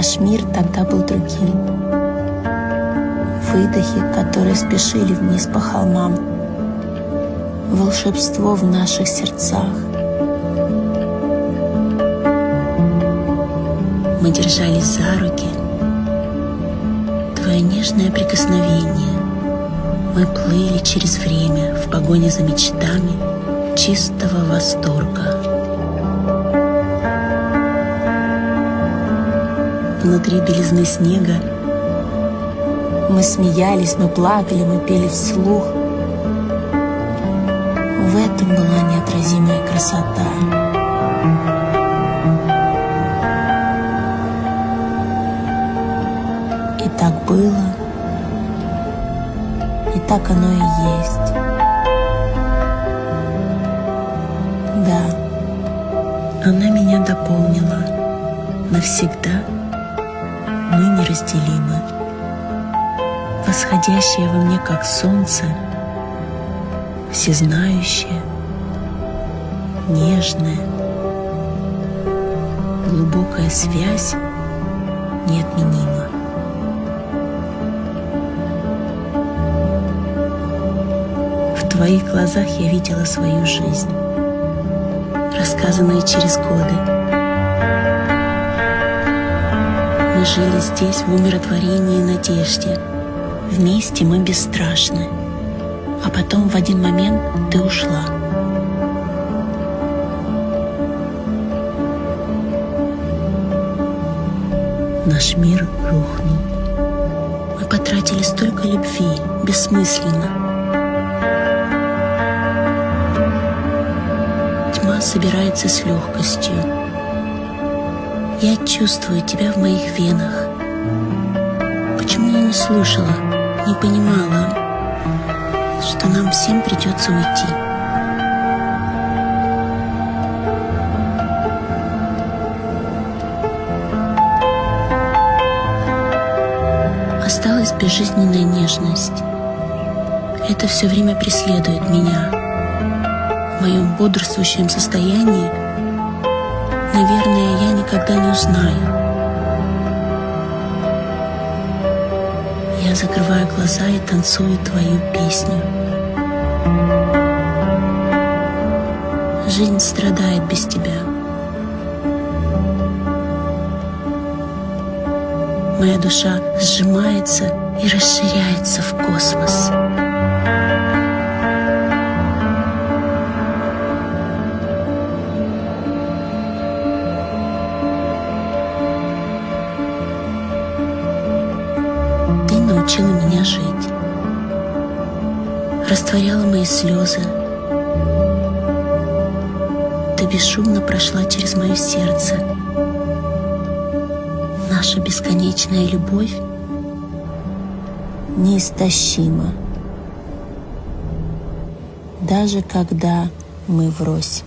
Наш мир тогда был другим. Выдохи, которые спешили вниз по холмам. Волшебство в наших сердцах. Мы держались за руки. Твое нежное прикосновение. Мы плыли через время в погоне за мечтами чистого восторга. Внутри белизны снега мы смеялись, мы плакали, мы пели вслух. В этом была неотразимая красота. И так было, и так оно и есть. Да, она меня дополнила. Навсегда мы неразделимы. Восходящее во мне, как солнце, всезнающее, нежное, глубокая связь неотменима. В твоих глазах я видела свою жизнь, рассказанную через годы. Мы жили здесь в умиротворении и надежде. Вместе мы бесстрашны. А потом в один момент ты ушла. Наш мир рухнул. Мы потратили столько любви, бессмысленно. Тьма собирается с легкостью. Я чувствую тебя в моих венах. Почему я не слушала, не понимала, что нам всем придется уйти? Осталась безжизненная нежность. Это все время преследует меня. В моем бодрствующем состоянии, наверное, я никогда не узнаю. Я закрываю глаза и танцую твою песню. Жизнь страдает без тебя. Моя душа сжимается и расширяется в космос. Научила меня жить, растворяла мои слезы. Ты бесшумно прошла через мое сердце. Наша бесконечная любовь неистощима, даже когда мы врозь.